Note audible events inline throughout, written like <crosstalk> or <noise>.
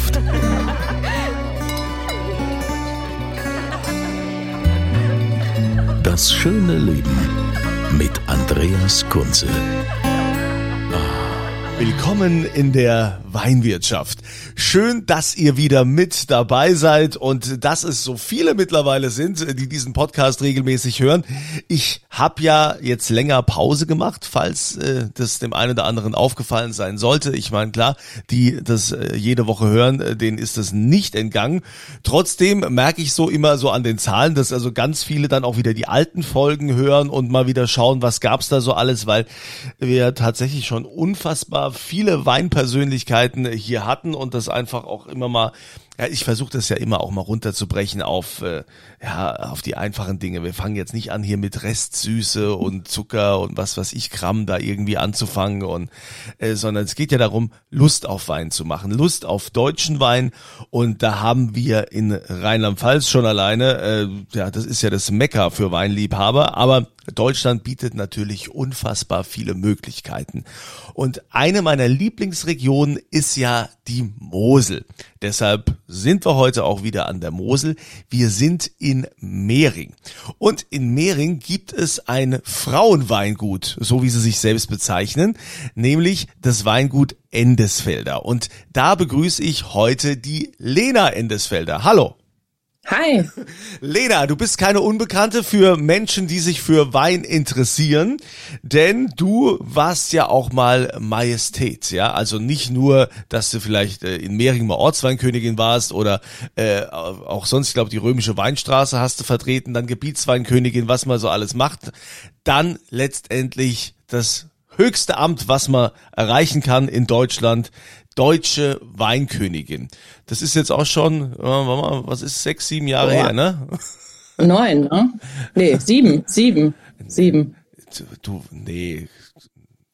Weinwirtschaft. Das schöne Leben mit Andreas Kunze. Willkommen in der Weinwirtschaft. Schön, dass ihr wieder mit dabei seid und dass es so viele mittlerweile sind, die diesen Podcast regelmäßig hören. Ich habe ja jetzt länger Pause gemacht, falls äh, das dem einen oder anderen aufgefallen sein sollte. Ich meine, klar, die das äh, jede Woche hören, äh, denen ist das nicht entgangen. Trotzdem merke ich so immer so an den Zahlen, dass also ganz viele dann auch wieder die alten Folgen hören und mal wieder schauen, was gab's da so alles, weil wir tatsächlich schon unfassbar viele Weinpersönlichkeiten hier hatten und das einfach auch immer mal ja, ich versuche das ja immer auch mal runterzubrechen auf äh, ja auf die einfachen Dinge. Wir fangen jetzt nicht an hier mit Restsüße und Zucker und was was ich Gramm da irgendwie anzufangen und äh, sondern es geht ja darum Lust auf Wein zu machen, Lust auf deutschen Wein und da haben wir in Rheinland-Pfalz schon alleine äh, ja das ist ja das Mekka für Weinliebhaber, aber Deutschland bietet natürlich unfassbar viele Möglichkeiten. Und eine meiner Lieblingsregionen ist ja die Mosel. Deshalb sind wir heute auch wieder an der Mosel. Wir sind in Mehring. Und in Mehring gibt es ein Frauenweingut, so wie sie sich selbst bezeichnen, nämlich das Weingut Endesfelder. Und da begrüße ich heute die Lena Endesfelder. Hallo. Hi. Lena, du bist keine Unbekannte für Menschen, die sich für Wein interessieren, denn du warst ja auch mal Majestät, ja, also nicht nur, dass du vielleicht äh, in Mehring mal Ortsweinkönigin warst oder äh, auch sonst, ich glaube, die römische Weinstraße hast du vertreten, dann Gebietsweinkönigin, was man so alles macht, dann letztendlich das höchste Amt, was man erreichen kann in Deutschland, deutsche Weinkönigin. Das ist jetzt auch schon, äh, was ist, sechs, sieben Jahre Boah. her, ne? Neun, ne? Nee, sieben, sieben, sieben. Du, nee.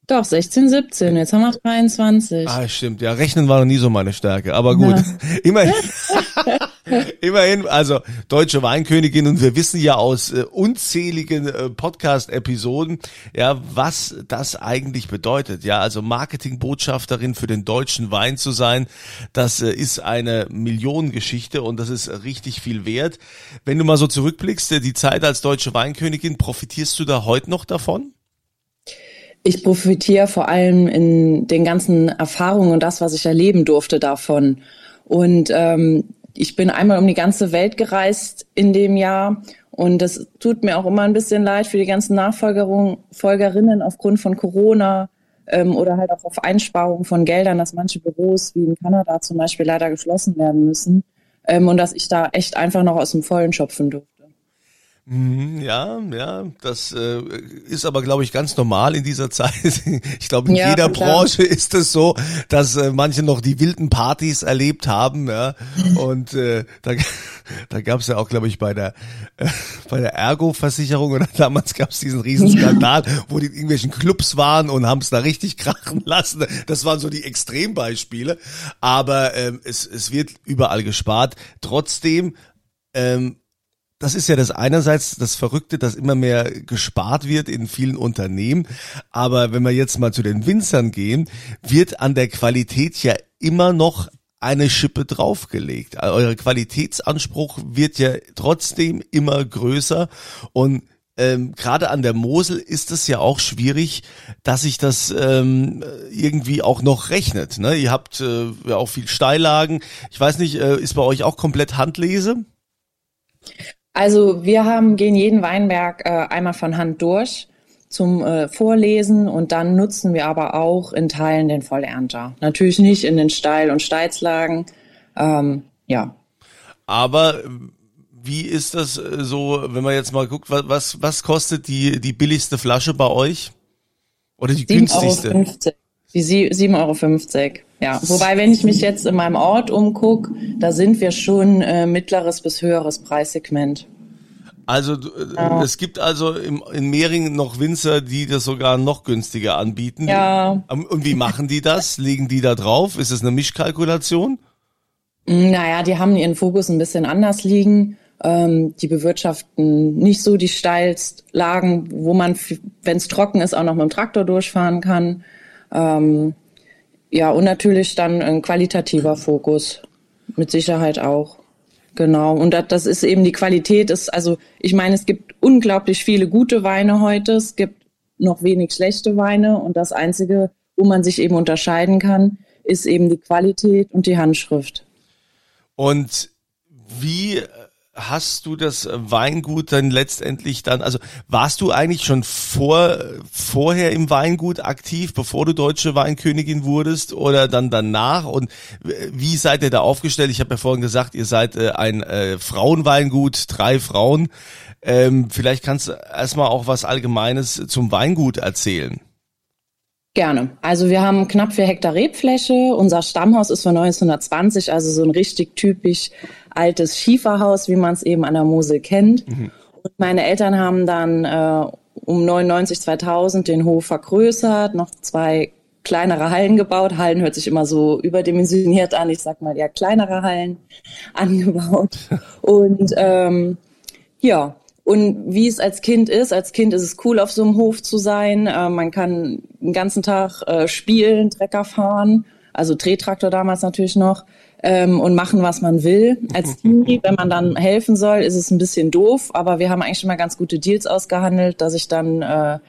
Doch, 16, 17, jetzt haben wir 23. Ah, stimmt. Ja, Rechnen war noch nie so meine Stärke. Aber gut. Ja. <laughs> Immerhin. <laughs> <laughs> Immerhin, also deutsche Weinkönigin und wir wissen ja aus äh, unzähligen äh, Podcast-Episoden, ja, was das eigentlich bedeutet. Ja, also Marketingbotschafterin für den deutschen Wein zu sein, das äh, ist eine Millionengeschichte und das ist richtig viel wert. Wenn du mal so zurückblickst, äh, die Zeit als deutsche Weinkönigin, profitierst du da heute noch davon? Ich profitiere vor allem in den ganzen Erfahrungen und das, was ich erleben durfte davon. Und ähm, ich bin einmal um die ganze Welt gereist in dem Jahr und das tut mir auch immer ein bisschen leid für die ganzen Nachfolgerinnen aufgrund von Corona ähm, oder halt auch auf Einsparungen von Geldern, dass manche Büros wie in Kanada zum Beispiel leider geschlossen werden müssen ähm, und dass ich da echt einfach noch aus dem Vollen schöpfen durfte. Mhm, Ja, ja, das äh, ist aber, glaube ich, ganz normal in dieser <laughs> Zeit. Ich glaube, in Ja, jeder. Branche <laughs> ist es so, dass äh, manche noch die wilden Partys erlebt haben. Ja? Und äh, da, <laughs> da gab es ja auch, glaube ich, bei der äh, bei der Ergo-Versicherung oder damals gab es diesen riesen Skandal, wo die in irgendwelchen Clubs waren und haben es da richtig krachen lassen. Das waren so die Extrembeispiele. Aber ähm, es, es wird überall gespart. Trotzdem ähm, das ist ja das einerseits das Verrückte, dass immer mehr gespart wird in vielen Unternehmen. Aber wenn wir jetzt mal zu den Winzern gehen, wird an der Qualität ja immer noch eine Schippe draufgelegt. Euer Qualitätsanspruch wird ja trotzdem immer größer und ähm, gerade an der Mosel ist es ja auch schwierig, dass sich das ähm, irgendwie auch noch rechnet. Ne? Ihr habt äh, ja auch viel Steillagen. Ich weiß nicht, äh, ist bei euch auch komplett Handlese? Also wir haben, gehen jeden Weinberg äh, einmal von Hand durch zum äh, Vorlesen und dann nutzen wir aber auch in Teilen den Vollernter. Natürlich nicht in den Steil- und Steilslagen. Ähm, ja. Aber äh, wie ist das äh, so, wenn man jetzt mal guckt, was, was kostet die, die billigste Flasche bei euch? Oder die 7 günstigste? Euro 50. Die 7,50 Euro. Ja, wobei, wenn ich mich jetzt in meinem Ort umgucke, da sind wir schon äh, mittleres bis höheres Preissegment. Also äh, ja. es gibt also im, in Mehringen noch Winzer, die das sogar noch günstiger anbieten. Ja. Ähm, und wie machen die das? Legen die da drauf? Ist es eine Mischkalkulation? Naja, die haben ihren Fokus ein bisschen anders liegen. Ähm, die bewirtschaften nicht so die Steilstlagen, wo man, wenn es trocken ist, auch noch mit dem Traktor durchfahren kann. Ähm, ja, und natürlich dann ein qualitativer Fokus. Mit Sicherheit auch. Genau. Und das, das ist eben die Qualität ist, also ich meine, es gibt unglaublich viele gute Weine heute. Es gibt noch wenig schlechte Weine. Und das Einzige, wo man sich eben unterscheiden kann, ist eben die Qualität und die Handschrift. Und wie hast du das Weingut dann letztendlich dann, also warst du eigentlich schon vor, vorher im Weingut aktiv, bevor du deutsche Weinkönigin wurdest oder dann danach? Und wie seid ihr da aufgestellt? Ich habe ja vorhin gesagt, ihr seid äh, ein äh, Frauenweingut, drei Frauen. Ähm, vielleicht kannst du erstmal auch was Allgemeines zum Weingut erzählen. Gerne. Also wir haben knapp vier Hektar Rebfläche. Unser Stammhaus ist von 1920, also so ein richtig typisch altes Schieferhaus, wie man es eben an der Mosel kennt. Mhm. Und meine Eltern haben dann äh, um 99, 2000 den Hof vergrößert, noch zwei kleinere Hallen gebaut. Hallen hört sich immer so überdimensioniert an. Ich sag mal eher kleinere Hallen <laughs> angebaut. <laughs> Und ähm, ja, und wie es als Kind ist, als Kind ist es cool, auf so einem Hof zu sein. Äh, man kann den ganzen Tag äh, spielen, Trecker fahren, also Drehtraktor damals natürlich noch, ähm, und machen, was man will. Als <laughs> Team, wenn man dann helfen soll, ist es ein bisschen doof, aber wir haben eigentlich schon mal ganz gute Deals ausgehandelt, dass ich dann äh,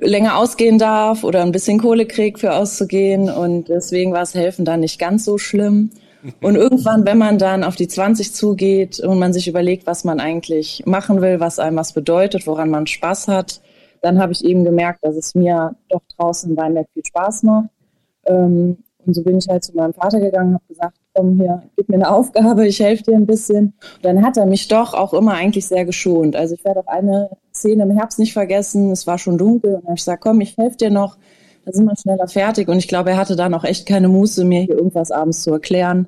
länger ausgehen darf oder ein bisschen Kohle krieg für auszugehen. Und deswegen war es helfen dann nicht ganz so schlimm. Und irgendwann, wenn man dann auf die 20 zugeht und man sich überlegt, was man eigentlich machen will, was einem was bedeutet, woran man Spaß hat, dann habe ich eben gemerkt, dass es mir doch draußen bei mir viel Spaß macht. Ähm, und so bin ich halt zu meinem Vater gegangen, habe gesagt, komm hier, gib mir eine Aufgabe, ich helfe dir ein bisschen. Und dann hat er mich doch auch immer eigentlich sehr geschont. Also ich werde auch eine Szene im Herbst nicht vergessen, es war schon dunkel und dann habe ich gesagt, komm, ich helfe dir noch da sind wir schneller fertig. Und ich glaube, er hatte dann auch echt keine Muße, mir hier irgendwas abends zu erklären.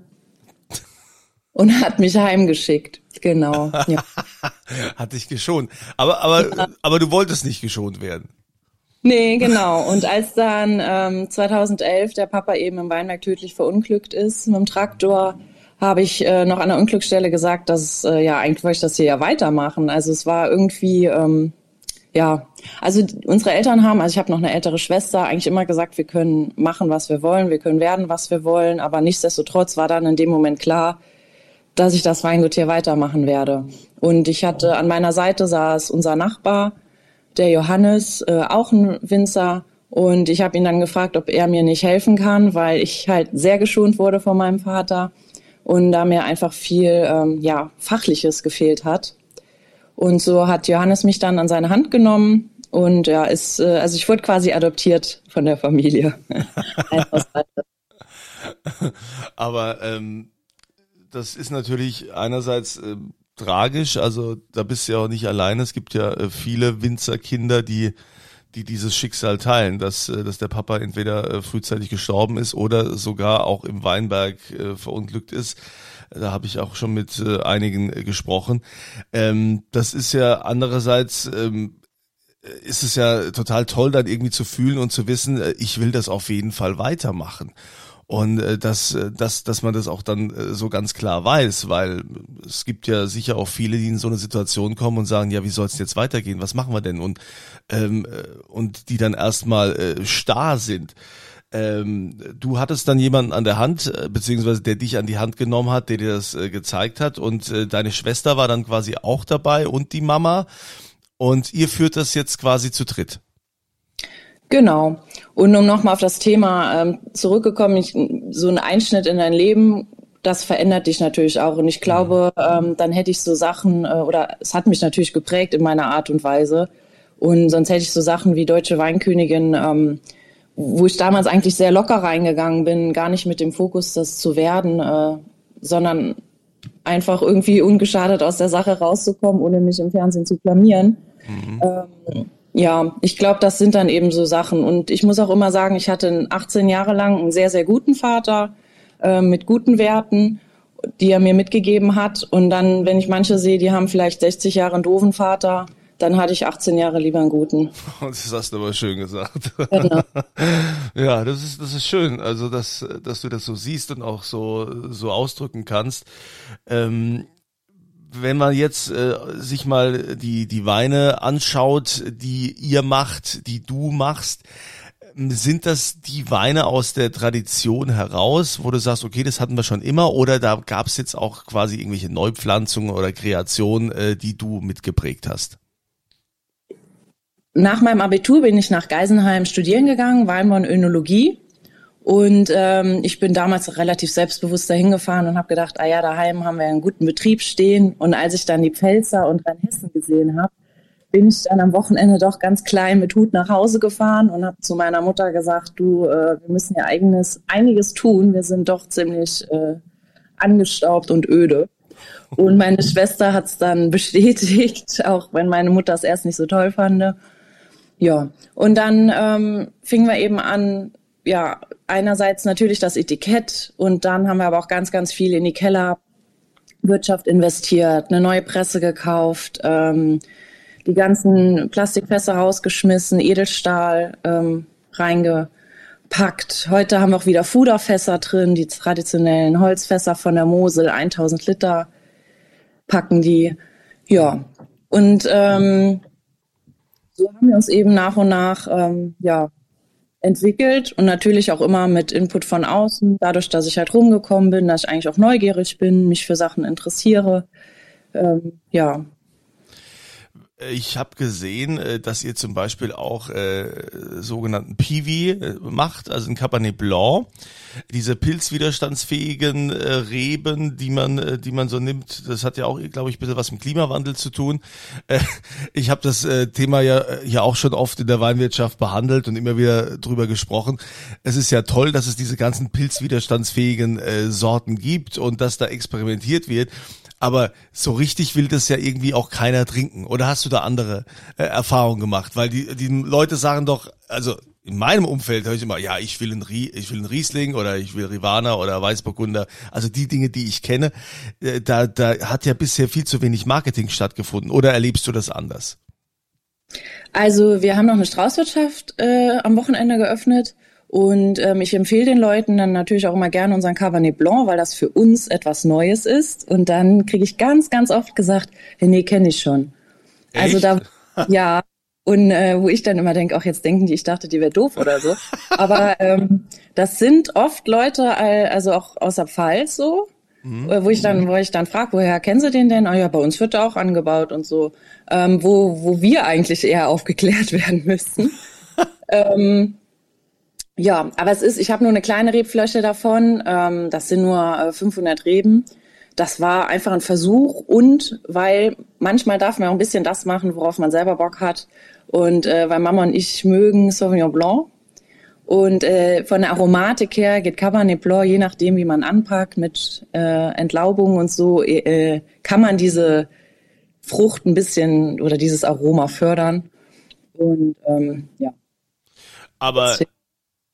Und hat mich heimgeschickt. Genau. Ja. <laughs> hat dich geschont. Aber, aber, ja. aber du wolltest nicht geschont werden. Nee, genau. Und als dann ähm, 2011 der Papa eben im Weinberg tödlich verunglückt ist mit dem Traktor, habe ich äh, noch an der Unglücksstelle gesagt, dass äh, ja eigentlich wollte ich das hier ja weitermachen. Also es war irgendwie ähm, ja, also unsere Eltern haben, also ich habe noch eine ältere Schwester, eigentlich immer gesagt, wir können machen, was wir wollen, wir können werden, was wir wollen, aber nichtsdestotrotz war dann in dem Moment klar, dass ich das Weingut hier weitermachen werde. Und ich hatte an meiner Seite saß unser Nachbar, der Johannes, äh, auch ein Winzer. Und ich habe ihn dann gefragt, ob er mir nicht helfen kann, weil ich halt sehr geschont wurde von meinem Vater und da mir einfach viel ähm, ja fachliches gefehlt hat. Und so hat Johannes mich dann an seine Hand genommen und ja, ist, äh, also ich wurde quasi adoptiert von der Familie. <laughs> Aber ähm, das ist natürlich einerseits äh, tragisch, also da bist du ja auch nicht alleine. Es gibt ja äh, viele Winzerkinder, die die dieses Schicksal teilen, dass, äh, dass der Papa entweder äh, frühzeitig gestorben ist oder sogar auch im Weinberg äh, verunglückt ist. Da habe ich auch schon mit äh, einigen äh, gesprochen. Ähm, das ist ja andererseits ähm, ist es ja total toll, dann irgendwie zu fühlen und zu wissen, äh, ich will das auf jeden Fall weitermachen. Und äh, dass, äh, dass, dass man das auch dann äh, so ganz klar weiß, weil es gibt ja sicher auch viele, die in so eine Situation kommen und sagen, ja, wie soll es jetzt weitergehen? Was machen wir denn? Und, ähm, und die dann erstmal äh, starr sind. Ähm, du hattest dann jemanden an der Hand, äh, beziehungsweise der dich an die Hand genommen hat, der dir das äh, gezeigt hat und äh, deine Schwester war dann quasi auch dabei und die Mama und ihr führt das jetzt quasi zu dritt. Genau. Und um nochmal auf das Thema ähm, zurückgekommen, ich, so ein Einschnitt in dein Leben, das verändert dich natürlich auch. Und ich glaube, ähm, dann hätte ich so Sachen, äh, oder es hat mich natürlich geprägt in meiner Art und Weise. Und sonst hätte ich so Sachen wie Deutsche Weinkönigin ähm, wo ich damals eigentlich sehr locker reingegangen bin, gar nicht mit dem Fokus, das zu werden, äh, sondern einfach irgendwie ungeschadet aus der Sache rauszukommen, ohne mich im Fernsehen zu blamieren. Mhm. Ähm, ja, ich glaube, das sind dann eben so Sachen. Und ich muss auch immer sagen, ich hatte 18 Jahre lang einen sehr, sehr guten Vater äh, mit guten Werten, die er mir mitgegeben hat. Und dann, wenn ich manche sehe, die haben vielleicht 60 Jahre einen doofen Vater, dann hatte ich 18 Jahre lieber einen guten. <laughs> Das hast du aber schön gesagt. Genau. <laughs> ja, das ist, das ist schön. Also, dass, dass du das so siehst und auch so, so ausdrücken kannst. Ähm, wenn man jetzt äh, sich mal die, die Weine anschaut, die ihr macht, die du machst, ähm, sind das die Weine aus der Tradition heraus, wo du sagst, okay, das hatten wir schon immer, oder da gab es jetzt auch quasi irgendwelche Neupflanzungen oder Kreationen, äh, die du mitgeprägt hast? Nach meinem Abitur bin ich nach Geisenheim studieren gegangen, Weinbau und Önologie. Und ähm, ich bin damals relativ selbstbewusst dahin gefahren und habe gedacht, ah ja, daheim haben wir einen guten Betrieb stehen. Und als ich dann die Pfälzer und Rheinhessen gesehen habe, bin ich dann am Wochenende doch ganz klein mit Hut nach Hause gefahren und habe zu meiner Mutter gesagt, du, äh, wir müssen ja eigenes, einiges tun. Wir sind doch ziemlich äh, angestaubt und öde. Und meine Schwester hat es dann <laughs> bestätigt, auch wenn meine Mutter es erst nicht so toll fand. Ja, und dann ähm, fingen wir eben an, ja, einerseits natürlich das Etikett und dann haben wir aber auch ganz, ganz viel in die Kellerwirtschaft investiert, eine neue Presse gekauft, ähm, die ganzen Plastikfässer rausgeschmissen, Edelstahl ähm, reingepackt. Heute haben wir auch wieder Fuderfässer drin, die traditionellen Holzfässer von der Mosel, 1000 Liter packen die. Ja, und ähm, so haben wir uns eben nach und nach ähm, ja entwickelt und natürlich auch immer mit Input von außen, dadurch, dass ich halt rumgekommen bin, dass ich eigentlich auch neugierig bin, mich für Sachen interessiere. Ähm, ja, ich habe gesehen, äh, dass ihr zum Beispiel auch äh, sogenannten Piwi äh, macht, also ein Cabernet Blanc. Diese pilzwiderstandsfähigen äh, Reben, die man, äh, die man so nimmt, das hat ja auch, glaube ich, ein bisschen was mit Klimawandel zu tun. Äh, ich habe das äh, Thema ja ja auch schon oft in der Weinwirtschaft behandelt und immer wieder drüber gesprochen. Es ist ja toll, dass es diese ganzen pilzwiderstandsfähigen äh, Sorten gibt und dass da experimentiert wird aber so richtig will das ja irgendwie auch keiner trinken. Oder hast du da andere äh, Erfahrungen gemacht? Weil die, die Leute sagen doch, also in meinem Umfeld höre ich immer, ja, ich will ein, Rie ich will ein Riesling oder ich will Rivana oder Weißburgunder. Also die Dinge, die ich kenne, äh, da, da hat ja bisher viel zu wenig Marketing stattgefunden. Oder erlebst du das anders? Also wir haben noch eine Straußwirtschaft äh, am Wochenende geöffnet und ähm, ich empfehle den Leuten dann natürlich auch immer gerne unseren Cabernet Blanc, weil das für uns etwas Neues ist. Und dann kriege ich ganz, ganz oft gesagt, nee, kenne ich schon. Also Echt? Also <laughs> da, ja. Und äh, wo ich dann immer denke, auch jetzt denken die, ich dachte, die wäre doof oder so. Aber ähm, das sind oft Leute, also auch aus der Pfalz so, mhm. wo ich dann, wo ich dann frage, woher kennen Sie den denn? Oh ja, bei uns wird er auch angebaut und so. Ähm, wo, wo wir eigentlich eher aufgeklärt <laughs> werden müssten. ähm, ja, aber es ist, ich habe nur eine kleine Rebfläche davon. Ähm, das sind nur äh, 500 Reben. Das war einfach ein Versuch und weil manchmal darf man auch ein bisschen das machen, worauf man selber Bock hat. Und äh, weil Mama und ich mögen Sauvignon Blanc. Und äh, von der Aromatik her geht Cabernet Blanc, je nachdem, wie man anpackt, mit äh, Entlaubung und so, äh, kann man diese Frucht ein bisschen oder dieses Aroma fördern. Und ähm, ja. Aber Deswegen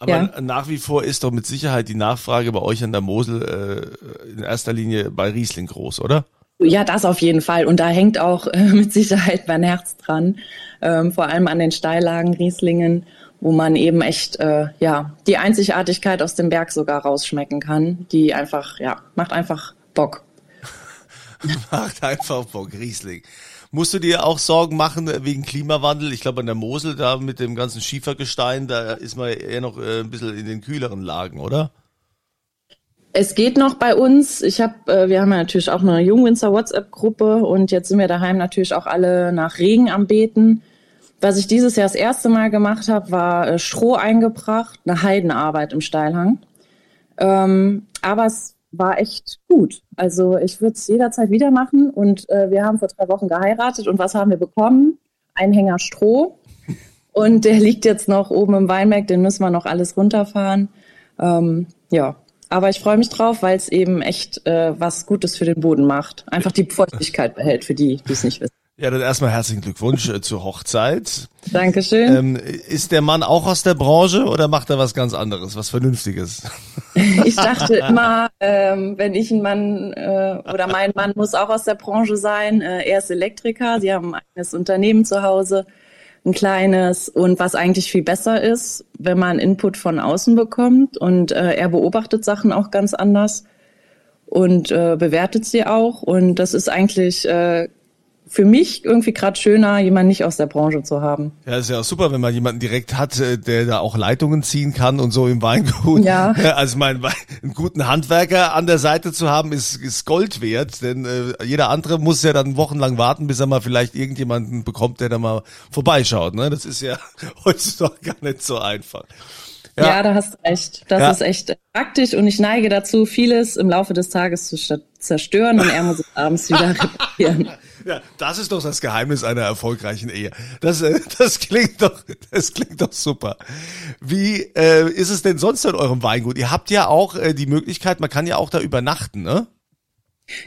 aber ja. nach wie vor ist doch mit Sicherheit die Nachfrage bei euch an der Mosel äh, in erster Linie bei Riesling groß, oder? Ja, das auf jeden Fall. Und da hängt auch äh, <laughs> mit Sicherheit mein Herz dran. Ähm, vor allem an den Steillagen Rieslingen, wo man eben echt äh, ja die Einzigartigkeit aus dem Berg sogar rausschmecken kann. Die einfach, ja, macht einfach Bock. <laughs> macht einfach Bock, Riesling. Musst du dir auch Sorgen machen wegen Klimawandel? Ich glaube, an der Mosel, da mit dem ganzen Schiefergestein, da ist man eher noch äh, ein bisschen in den kühleren Lagen, oder? Es geht noch bei uns. Ich habe, äh, wir haben ja natürlich auch eine Jungwinzer WhatsApp-Gruppe und jetzt sind wir daheim natürlich auch alle nach Regen am Beten. Was ich dieses Jahr das erste Mal gemacht habe, war äh, Stroh eingebracht, eine Heidenarbeit im Steilhang. Ähm, aber es war echt gut. Also ich würde es jederzeit wieder machen. Und äh, wir haben vor drei Wochen geheiratet. Und was haben wir bekommen? Ein Hänger Stroh. <laughs> Und der liegt jetzt noch oben im Weinberg. Den müssen wir noch alles runterfahren. Ähm, ja, aber ich freue mich drauf, weil es eben echt äh, was Gutes für den Boden macht. Einfach die Feuchtigkeit behält, für die, die es nicht wissen. Ja, dann erstmal herzlichen Glückwunsch äh, zur Hochzeit. Dankeschön. Ähm, ist der Mann auch aus der Branche oder macht er was ganz anderes, was Vernünftiges? <laughs> Ich dachte <laughs> immer, ähm, wenn ich ein Mann äh, oder mein Mann muss auch aus der Branche sein. Äh, er ist Elektriker, sie haben ein eigenes Unternehmen zu Hause, ein kleines und was eigentlich viel besser ist, wenn man Input von außen bekommt und äh, er beobachtet Sachen auch ganz anders und äh, bewertet sie auch und das ist eigentlich äh, für mich irgendwie gerade schöner, jemanden nicht aus der Branche zu haben. Ja, ist ja auch super, wenn man jemanden direkt hat, äh, der da auch Leitungen ziehen kann und so im Weingut. Ja. Also mein einen guten Handwerker an der Seite zu haben, ist, ist Gold wert, denn äh, jeder andere muss ja dann wochenlang warten, bis er mal vielleicht irgendjemanden bekommt, der da mal vorbeischaut. Ne? Das ist ja <laughs> heutzutage gar nicht so einfach. Ja, ja da hast du recht. Das ja. ist echt praktisch und ich neige dazu, vieles im Laufe des Tages zu zerstören und er muss es abends wieder <laughs> reparieren. Ja, das ist doch das Geheimnis einer erfolgreichen Ehe. Das, äh, <laughs> das klingt doch, das klingt doch super. Wie äh, ist es denn sonst in eurem Weingut? Ihr habt ja auch äh, die Möglichkeit, man kann ja auch da übernachten, ne?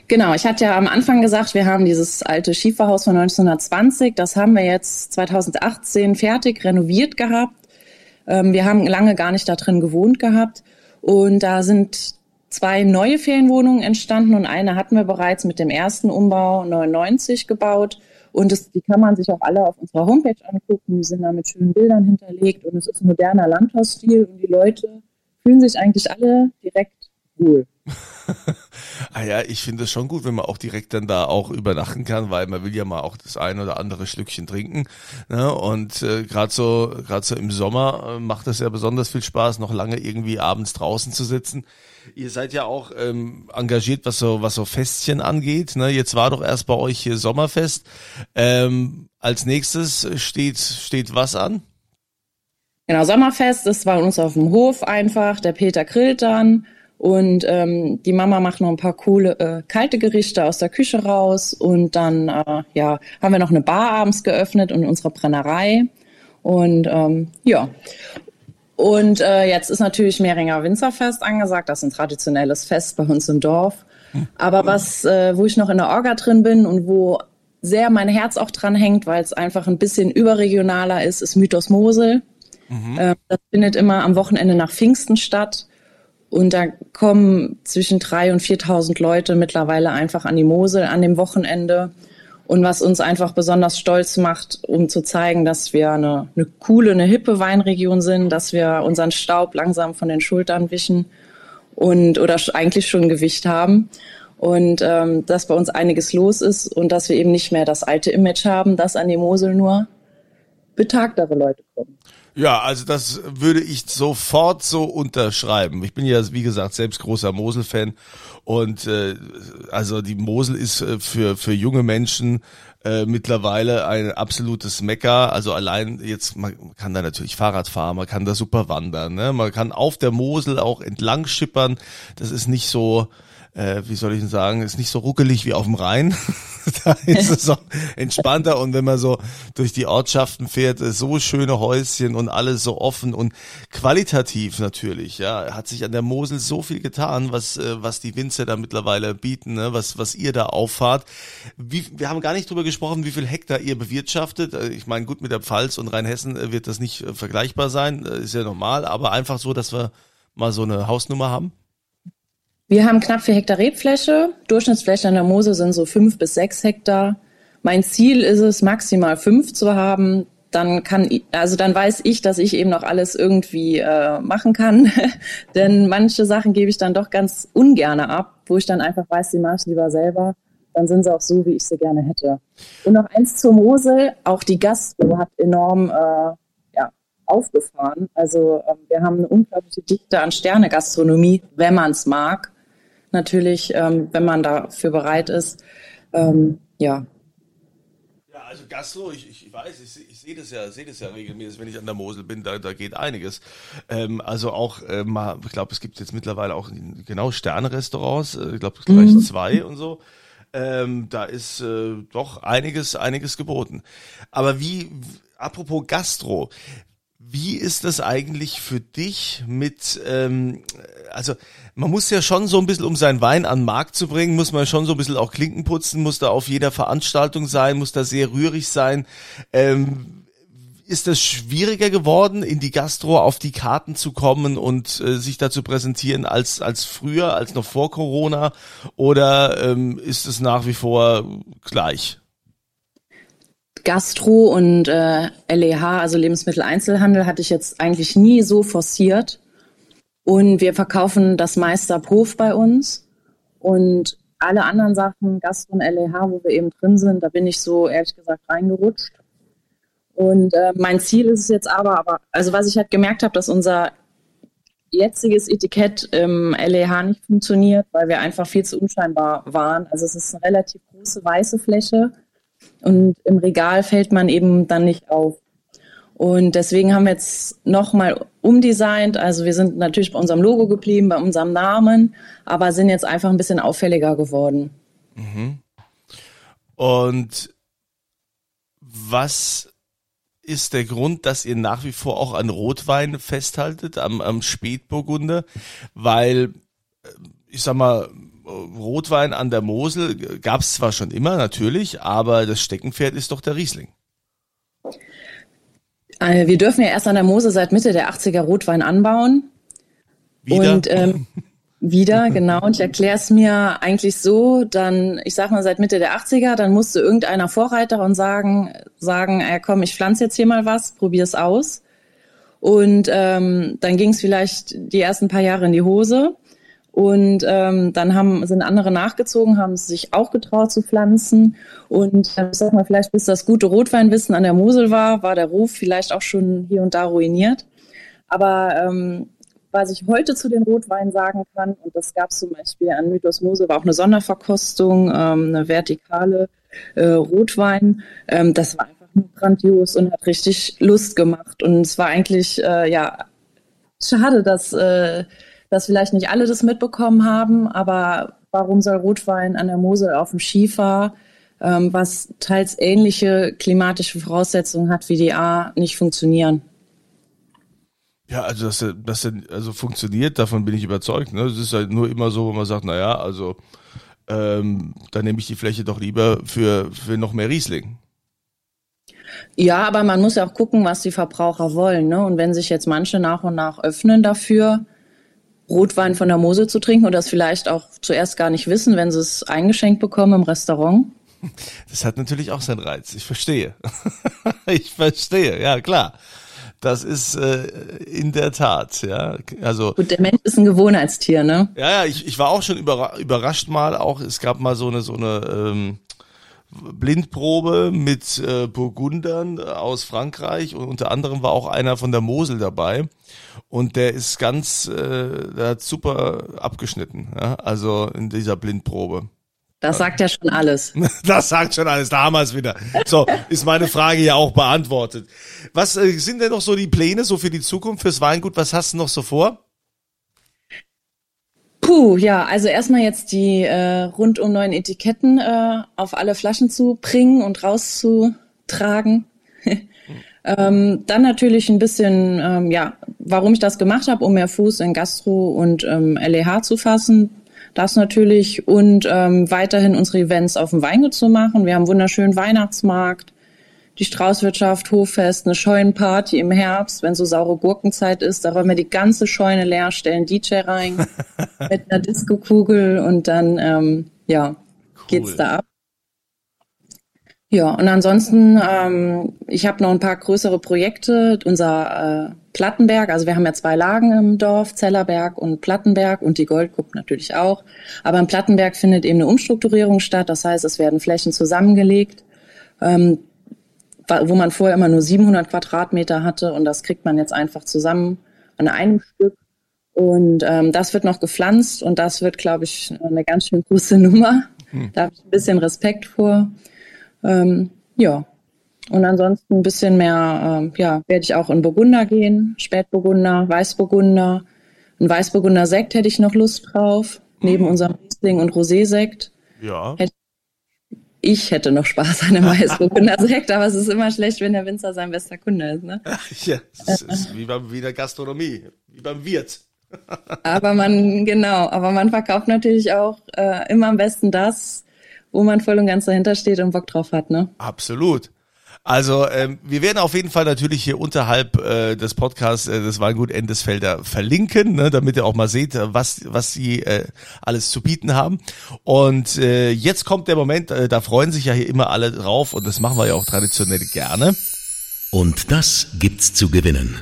Genau, ich hatte ja am Anfang gesagt, wir haben dieses alte Schieferhaus von 1920, das haben wir jetzt 2018 fertig renoviert gehabt. Ähm, wir haben lange gar nicht da drin gewohnt gehabt und da sind zwei neue Ferienwohnungen entstanden und eine hatten wir bereits mit dem ersten Umbau 99 gebaut. Und das, die kann man sich auch alle auf unserer Homepage angucken. Die sind da mit schönen Bildern hinterlegt und es ist ein moderner Landhausstil und die Leute fühlen sich eigentlich alle direkt wohl. <laughs> ah ja, ich finde es schon gut, wenn man auch direkt dann da auch übernachten kann, weil man will ja mal auch das ein oder andere Schlückchen trinken. Ne? Und äh, gerade so, gerade so im Sommer äh, macht es ja besonders viel Spaß, noch lange irgendwie abends draußen zu sitzen. Ihr seid ja auch ähm, engagiert, was so was so Festchen angeht. Ne? Jetzt war doch erst bei euch hier Sommerfest. Ähm, als nächstes steht steht was an? Genau, Sommerfest, das war uns auf dem Hof einfach. Der Peter grillt dann und ähm, die Mama macht noch ein paar coole äh, kalte Gerichte aus der Küche raus. Und dann äh, ja, haben wir noch eine Bar abends geöffnet in unserer Brennerei. Und ähm, ja. Und äh, jetzt ist natürlich Mehringer Winzerfest angesagt. Das ist ein traditionelles Fest bei uns im Dorf. Aber was, äh, wo ich noch in der Orga drin bin und wo sehr mein Herz auch dran hängt, weil es einfach ein bisschen überregionaler ist, ist Mythos Mosel. Mhm. Äh, das findet immer am Wochenende nach Pfingsten statt. Und da kommen zwischen drei und 4.000 Leute mittlerweile einfach an die Mosel an dem Wochenende. Und was uns einfach besonders stolz macht, um zu zeigen, dass wir eine, eine coole, eine hippe Weinregion sind, dass wir unseren Staub langsam von den Schultern wischen und oder eigentlich schon Gewicht haben und ähm, dass bei uns einiges los ist und dass wir eben nicht mehr das alte Image haben, dass an die Mosel nur betagtere Leute kommen. Ja, also das würde ich sofort so unterschreiben. Ich bin ja, wie gesagt, selbst großer Mosel-Fan und äh, also die Mosel ist äh, für für junge Menschen äh, mittlerweile ein absolutes Mecker. Also allein jetzt, man kann da natürlich Fahrrad fahren, man kann da super wandern, ne? man kann auf der Mosel auch entlang schippern. Das ist nicht so äh, wie soll ich denn sagen, ist nicht so ruckelig wie auf dem Rhein. <laughs> da ist es so entspannter und wenn man so durch die Ortschaften fährt, so schöne Häuschen und alles so offen und qualitativ natürlich, ja, hat sich an der Mosel so viel getan, was äh, was die Winzer da mittlerweile bieten, ne? was was ihr da auffahrt. Wie, wir haben gar nicht drüber gesprochen, wie viel Hektar ihr bewirtschaftet. Äh, ich meine, gut mit der Pfalz und Rheinhessen äh, wird das nicht vergleichbar sein, ist ja normal, aber einfach so, dass wir mal so eine Hausnummer haben. Wir haben knapp vier Hektar Rebfläche. Durchschnittsfläche an der Mose sind so fünf bis sechs Hektar. Mein Ziel ist es, maximal fünf zu haben. Dann kann, also dann weiß ich, dass ich eben noch alles irgendwie äh, machen kann. <laughs> Denn manche Sachen gebe ich dann doch ganz ungerne ab, wo ich dann einfach weiß, die mache ich lieber selber. Dann sind sie auch so, wie ich sie gerne hätte. Und noch eins zur Mosel. Auch die Gastro hat enorm äh, ja, aufgefahren. Also äh, wir haben eine unglaubliche Dichte an Sterne-Gastronomie, wenn man es mag natürlich, ähm, wenn man dafür bereit ist. Ähm, ja. Ja, also Gastro, ich, ich weiß, ich, ich sehe das ja, sehe das ja regelmäßig, wenn ich an der Mosel bin, da, da geht einiges. Ähm, also auch äh, mal, ich glaube, es gibt jetzt mittlerweile auch genau Sterne-Restaurants, äh, ich glaube gleich mhm. zwei und so. Ähm, da ist äh, doch einiges, einiges geboten. Aber wie, apropos Gastro, Wie ist das eigentlich für dich mit, ähm, also man muss ja schon so ein bisschen, um seinen Wein an den Markt zu bringen, muss man schon so ein bisschen auch Klinken putzen, muss da auf jeder Veranstaltung sein, muss da sehr rührig sein. Ähm, ist es schwieriger geworden, in die Gastro auf die Karten zu kommen und äh, sich da zu präsentieren als, als früher, als noch vor Corona? Oder ähm, ist es nach wie vor gleich? Gastro und äh, LEH, also Lebensmitteleinzelhandel, hatte ich jetzt eigentlich nie so forciert. Und wir verkaufen das meiste ab Hof bei uns. Und alle anderen Sachen, Gastro und LEH, wo wir eben drin sind, da bin ich so ehrlich gesagt reingerutscht. Und äh, mein Ziel ist es jetzt aber, aber, also was ich halt gemerkt habe, dass unser jetziges Etikett im LEH nicht funktioniert, weil wir einfach viel zu unscheinbar waren. Also es ist eine relativ große weiße Fläche und im Regal fällt man eben dann nicht auf. Und deswegen haben wir jetzt nochmal umdesignt. Also wir sind natürlich bei unserem Logo geblieben, bei unserem Namen, aber sind jetzt einfach ein bisschen auffälliger geworden. Mhm. Und was ist der Grund, dass ihr nach wie vor auch an Rotwein festhaltet, am, am Spätburgunder? Weil, äh, ich sag mal, Rotwein an der Mosel gab es zwar schon immer, natürlich, aber das Steckenpferd ist doch der Riesling. Äh, wir dürfen ja erst an der Mosel seit Mitte der 80er Rotwein anbauen. Wieder? Und ähm, <laughs> wieder, genau. Und ich erkläre es mir eigentlich so, dann, ich sag mal, seit Mitte der 80er, dann musste irgendeiner Vorreiter und sagen, sagen, ja, komm, ich pflanze jetzt hier mal was, probier's aus. Und ähm, dann ging es vielleicht die ersten paar Jahre in die Hose. Und ähm, dann haben, sind andere nachgezogen, haben sich auch getraut zu pflanzen. Und äh, ich sag mal, vielleicht bis das gute Rotweinwissen an der Mosel war, war der Ruf vielleicht auch schon hier und da ruiniert. Aber ähm, was ich heute zu den Rotweinen sagen kann, und das gab es zum Beispiel an Mythos Mosel, war auch eine Sonderverkostung, ähm, eine vertikale äh, Rotwein. Ähm, das war einfach nur grandios und hat richtig Lust gemacht. Und es war eigentlich, äh, ja, schade, dass äh, dass vielleicht nicht alle das mitbekommen haben, aber warum soll Rotwein an der Mosel auf dem Schiefer, ähm, was teils ähnliche klimatische Voraussetzungen hat wie die A, nicht funktionieren? Ja, also dass er, dass er also funktioniert, davon bin ich überzeugt. Ne? Es ist halt nur immer so, wo man sagt, naja, also ähm, dann nehme ich die Fläche doch lieber für, für noch mehr Riesling. Ja, aber man muss ja auch gucken, was die Verbraucher wollen. Ne? Und wenn sich jetzt manche nach und nach öffnen dafür, Rotwein von der Mosel zu trinken und das vielleicht auch zuerst gar nicht wissen, wenn sie es eingeschenkt bekommen im Restaurant? Das hat natürlich auch seinen Reiz. Ich verstehe. <laughs> ich verstehe, ja klar. Das ist äh, in der Tat, ja. Also Gut, der Mensch ist ein Gewohnheitstier, ne? Ja, ja. Ich, ich war auch schon überra überrascht mal. Auch es gab mal so eine so eine ähm, Blindprobe mit äh, Burgundern aus Frankreich und unter anderem war auch einer von der Mosel dabei und der ist ganz, äh, der hat super abgeschnitten, ja? also in dieser Blindprobe. Das sagt ja schon alles. <laughs> Das sagt schon alles, damals wieder. So, ist meine Frage ja auch beantwortet. Was äh, sind denn noch so die Pläne so für die Zukunft, fürs Weingut? Was hast du noch so vor? Puh, ja, also erstmal jetzt die äh, rundum neuen Etiketten äh, auf alle Flaschen zu bringen und rauszutragen. <laughs> ähm, dann natürlich ein bisschen, ähm, ja, warum ich das gemacht habe, um mehr Fuß in Gastro und ähm, LEH zu fassen. Das natürlich und ähm, weiterhin unsere Events auf dem Weingut zu machen. Wir haben wunderschönen Weihnachtsmarkt die Straußwirtschaft, Hoffest, eine Scheunenparty im Herbst, wenn so saure Gurkenzeit ist, da räumen wir die ganze Scheune leer, stellen DJ rein <laughs> mit einer Diskokugel und dann, ähm, ja, cool. geht's da ab. Ja, und ansonsten, ähm, ich habe noch ein paar größere Projekte. Unser äh, Plattenberg, also wir haben ja zwei Lagen im Dorf, Zellerberg und Plattenberg und die Goldgruppe natürlich auch. Aber im Plattenberg findet eben eine Umstrukturierung statt. Das heißt, es werden Flächen zusammengelegt. Ähm, wo man vorher immer nur 700 Quadratmeter hatte und das kriegt man jetzt einfach zusammen an einem Stück. Und ähm, das wird noch gepflanzt und das wird, glaube ich, eine ganz schön große <laughs> Nummer. Hm. Da habe ich ein bisschen Respekt vor. Ähm, ja. Und ansonsten ein bisschen mehr, ähm, ja, werde ich auch in Burgunder gehen, Spätburgunder, Weißburgunder. Ein Weißburgunder Sekt hätte ich noch Lust drauf, neben hm. unserem Riesling und Rosé-Sekt. Ja. Hätte ich hätte noch Spaß an einem Weißburgunder Sekt, aber es ist immer schlecht, wenn der Winzer sein bester Kunde ist. Ne? Ja, es ist wie, beim, wie der Gastronomie, wie beim Wirt. <laughs> aber man, genau, aber man verkauft natürlich auch äh, immer am besten das, wo man voll und ganz dahinter steht und Bock drauf hat, ne? Absolut. Also ähm, wir werden auf jeden Fall natürlich hier unterhalb äh, des Podcasts äh, des Weingut Endesfelder verlinken, ne, damit ihr auch mal seht, was was sie äh, alles zu bieten haben. Und äh, jetzt kommt der Moment, äh, da freuen sich ja hier immer alle drauf und das machen wir ja auch traditionell gerne. Und das gibt's zu gewinnen.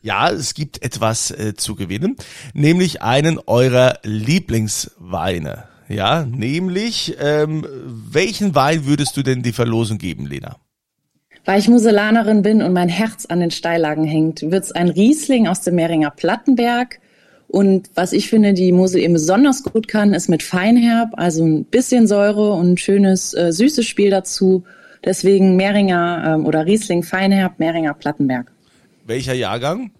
Ja, es gibt etwas äh, zu gewinnen, nämlich einen eurer Lieblingsweine. Ja, nämlich ähm, welchen Wein würdest du denn die Verlosung geben, Lena? Weil ich Muselanerin bin und mein Herz an den Steillagen hängt, wird's ein Riesling aus dem Mehringer Plattenberg. Und was ich finde, die Mosel eben besonders gut kann, ist mit Feinherb, also ein bisschen Säure und ein schönes äh, süßes Spiel dazu. Deswegen Mehringer ähm, oder Riesling Feinherb, Mehringer Plattenberg. Welcher Jahrgang?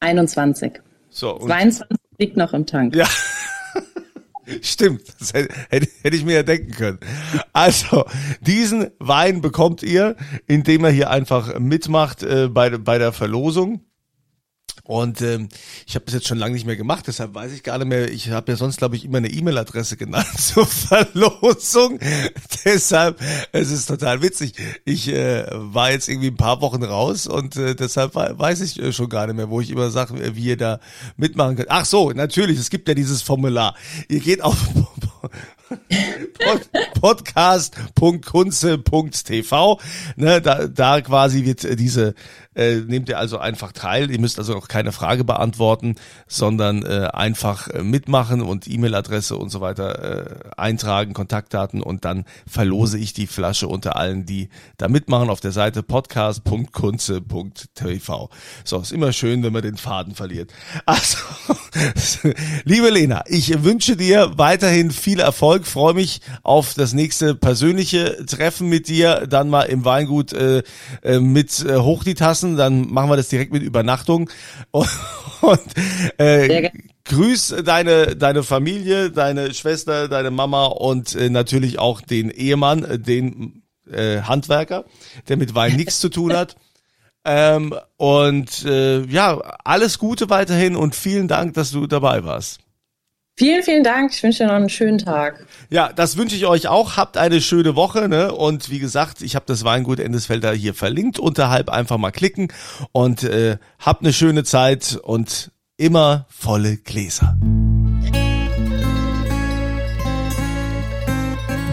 21. So, und 22 liegt noch im Tank. Ja. <laughs> Stimmt, das hätte, hätte hätte ich mir ja denken können. Also, diesen Wein bekommt ihr, indem er hier einfach mitmacht äh, bei, bei der Verlosung. Und ähm, ich habe das jetzt schon lange nicht mehr gemacht, deshalb weiß ich gar nicht mehr. Ich habe ja sonst, glaube ich, immer eine E-Mail-Adresse genannt <laughs> zur Verlosung. <laughs> deshalb, es ist total witzig. Ich äh, war jetzt irgendwie ein paar Wochen raus und äh, deshalb weiß ich äh, schon gar nicht mehr, wo ich immer sage, äh, wie ihr da mitmachen könnt. Ach so, natürlich, es gibt ja dieses Formular. Ihr geht auf <laughs> Pod podcast.kunze.tv. Ne, da, da quasi wird diese äh, nehmt ihr also einfach teil. Ihr müsst also auch keine Frage beantworten, sondern äh, einfach äh, mitmachen und E-Mail-Adresse und so weiter äh, eintragen, Kontaktdaten und dann verlose ich die Flasche unter allen, die da mitmachen auf der Seite podcast.kunze.tv. So, ist immer schön, wenn man den Faden verliert. Also, <laughs> liebe Lena, ich wünsche dir weiterhin viel Erfolg, freue mich auf das nächste persönliche Treffen mit dir, dann mal im Weingut äh, äh, mit äh, hoch die Tassen lassen, dann machen wir das direkt mit Übernachtung. <laughs> Und, und äh, grüß deine, deine Familie, deine Schwester, deine Mama und äh, natürlich auch den Ehemann, äh, den äh, Handwerker, der mit Wein nichts zu tun hat. <laughs> Ähm, und äh, ja, alles Gute weiterhin und vielen Dank, dass du dabei warst. Vielen, vielen Dank. Ich wünsche dir noch einen schönen Tag. Ja, das wünsche ich euch auch. Habt eine schöne Woche. Ne? Und wie gesagt, ich habe das Weingut Endesfelder hier verlinkt. Unterhalb einfach mal klicken und äh, habt eine schöne Zeit und immer volle Gläser.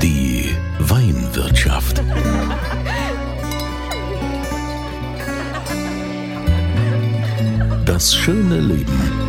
Die Weinwirtschaft. Das schöne Leben